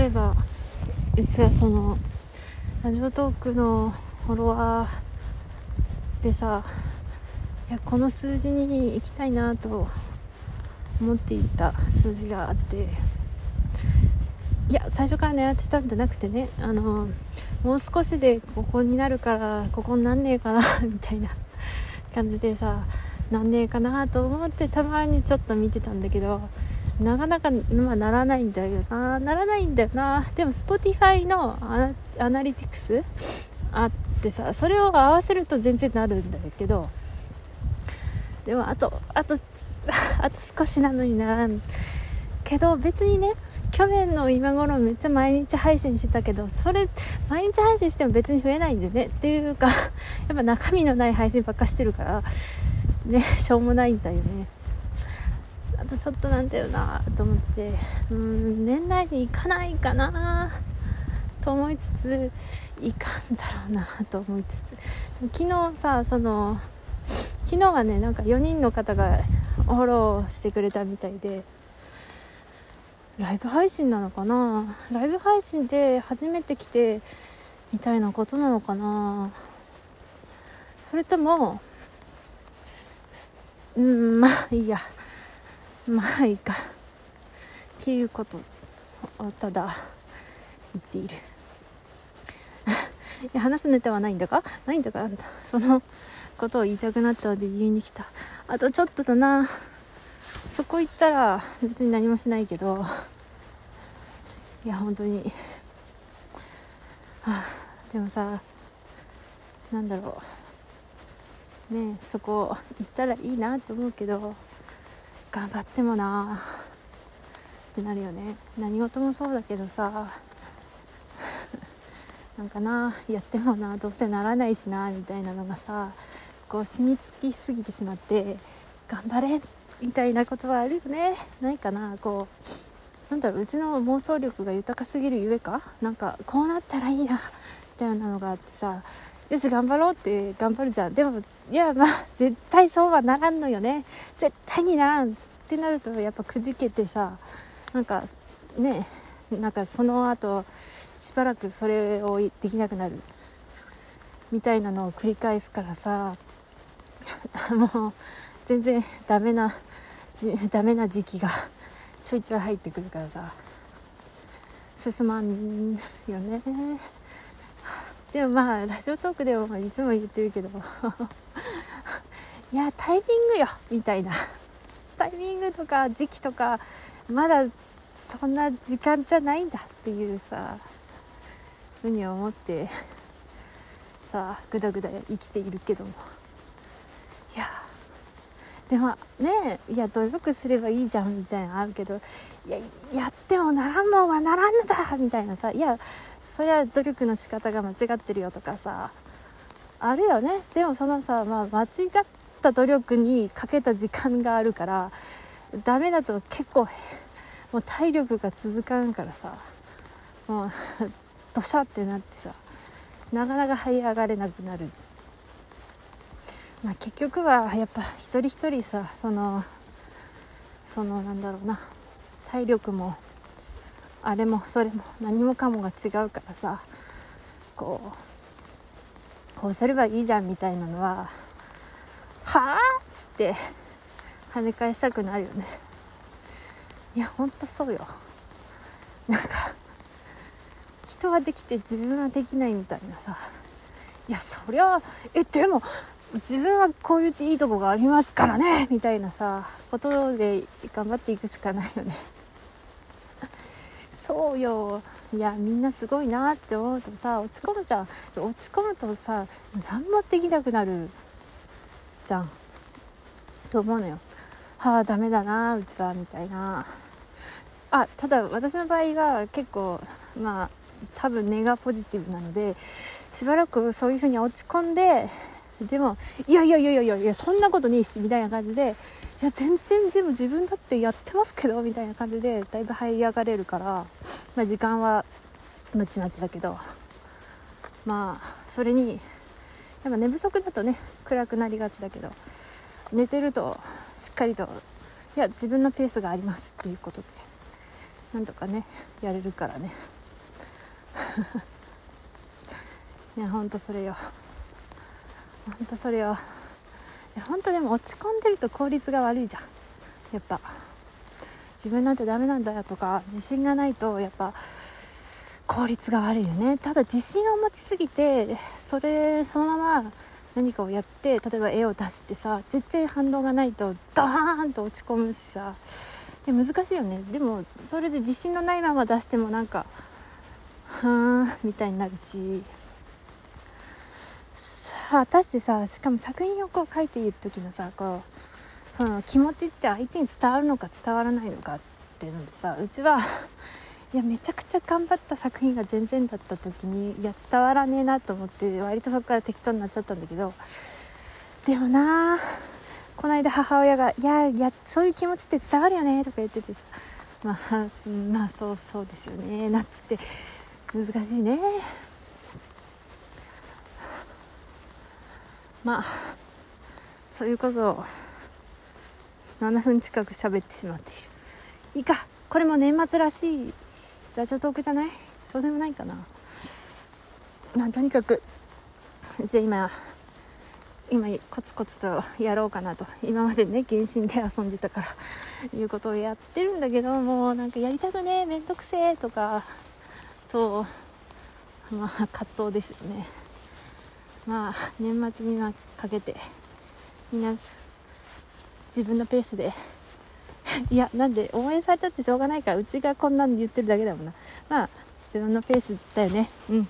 例えばうちはそのラジオトークのフォロワーでさいやこの数字に行きたいなと思っていた数字があっていや最初から狙ってたんじゃなくてねあのもう少しでここになるからここになんねえかな みたいな 感じでさなんねえかなと思ってたまにちょっと見てたんだけどなかなか、まあ、ならないんだよな。ならないんだよな。でも Spotify のアナリティクスあってさそれを合わせると全然なるんだけど。でもあとあと あと少しなのにならんけど別にね去年の今頃めっちゃ毎日配信してたけどそれ毎日配信しても別に増えないんでね。っていうか やっぱ中身のない配信ばっかしてるからねしょうもないんだよね。あとちょっとなんだよなと思ってうん年内に行かないかなと思いつついかんだろうなと思いつつ昨日さその昨日はねなんか4人の方がフォローしてくれたみたいでライブ配信なのかな？ライブ配信で初めて来てみたいなことなのかな？それとも うんまあいいや。まあいいか。っていうこと。をただ言っている。いや話すネタはないんだか？ないんだか？そのことを言いたくなったので言いに来た。あとちょっとだな。そこ行ったら別に何もしないけど。いや本当に。はあでもさなんだろう。ねそこ行ったらいいなと思うけど。頑張ってもな。ってなるよね。何事もそうだけどさ。なんかなやってもなどうせならないしなみたいなのがさこう染みつきすぎてしまって頑張れみたいなことはあるよね。ないかなこうなんだろううちの妄想力が豊かすぎるゆえか。なんかこうなったらいいなみたいなのがあってさ。よし頑張ろうって頑張るじゃん。でもいやまあ絶対そうはならんのよね。絶対にならんってなるとやっぱくじけてさなんかねなんかその後しばらくそれをできなくなるみたいなのを繰り返すからさ もう全然ダメなダメな時期がちょいちょい入ってくるからさ進まんよね。でもまあラジオトークでもいつも言ってるけど。いやタイミングよみたいな。タイミングとか時期とかまだそんな時間じゃないんだっていうさふうに思ってさあぐだぐだ生きているけども。いやでもねいや努力すればいいじゃんみたいなのあるけどいややってもならんもんはならんのだみたいなさ。いやそれは努力の仕方が間違ってるよとかさあるよね。でもそのさ、まあ、間違った努力にかけた時間があるからダメだと結構もう体力が続かんからさもう ドシャってなってさなかなか這い上がれなくなる、まあ、結局はやっぱ一人一人さそのそのなんだろうな体力もあれもそれも何もかもが違うからさこうこうすればいいじゃんみたいなのははあっつって跳ね返したくなるよね。いやほんとそうよ。なんか人はできて自分はできないみたいなさ。いやそりゃえでも自分はこう言っていいとこがありますからねみたいなさことで頑張っていくしかないよね。そうよ。いやみんなすごいなって思うとさ落ち込むじゃん。落ち込むとさ何もできなくなるじゃん。と思うのよ。はあダメだなうちはみたいな。あただ私の場合は結構まあ多分根がポジティブなのでしばらくそういう風に落ち込んででもいやいやいやいやいやいやそんなことねえしみたいな感じでいや全然でも自分だってやってますけどみたいな感じでだいぶ這い上がれるから、まあ、時間はまちまちだけどまあそれにやっぱ寝不足だとね暗くなりがちだけど寝てるとしっかりといや自分のペースがありますっていうことでなんとかねやれるからね。いやほんとそれよ。ほんとそれよいやほんとでも落ち込んでると効率が悪いじゃん。やっぱ。自分なんてダメなんだよとか自信がないとやっぱ効率が悪いよね。ただ自信を持ちすぎてそれそのまま何かをやって例えば絵を出してさ全然反応がないとドーンと落ち込むしさ。で難しいよね。でもそれで自信のないまま出してもなんかはーんみたいになるし。果たしてさしかも作品をこう描いている時のさこう、うん、気持ちって相手に伝わるのか伝わらないのかっていうのでさうちは いやめちゃくちゃ頑張った作品が全然だった時にいや伝わらねえなと思って割とそこから適当になっちゃったんだけどでもなこの間母親が「いやいやそういう気持ちって伝わるよね」とか言っててさまあ、まあそうそうですよねなっつって難しいね。まあそういうことを7分近く喋ってしまっている。いいかこれも年末らしいラジオトークじゃない？そうでもないかな。まあとにかくじゃあ今今コツコツとやろうかなと。今までね原神で遊んでたからいうことをやってるんだけどもうなんかやりたくねえめんどくせえとかとまあ葛藤ですよね。まあ年末にかけてみんな自分のペースで いやなんで応援されたってしょうがないからうちがこんなん言ってるだけだもんな。まあ自分のペースだよね。うん。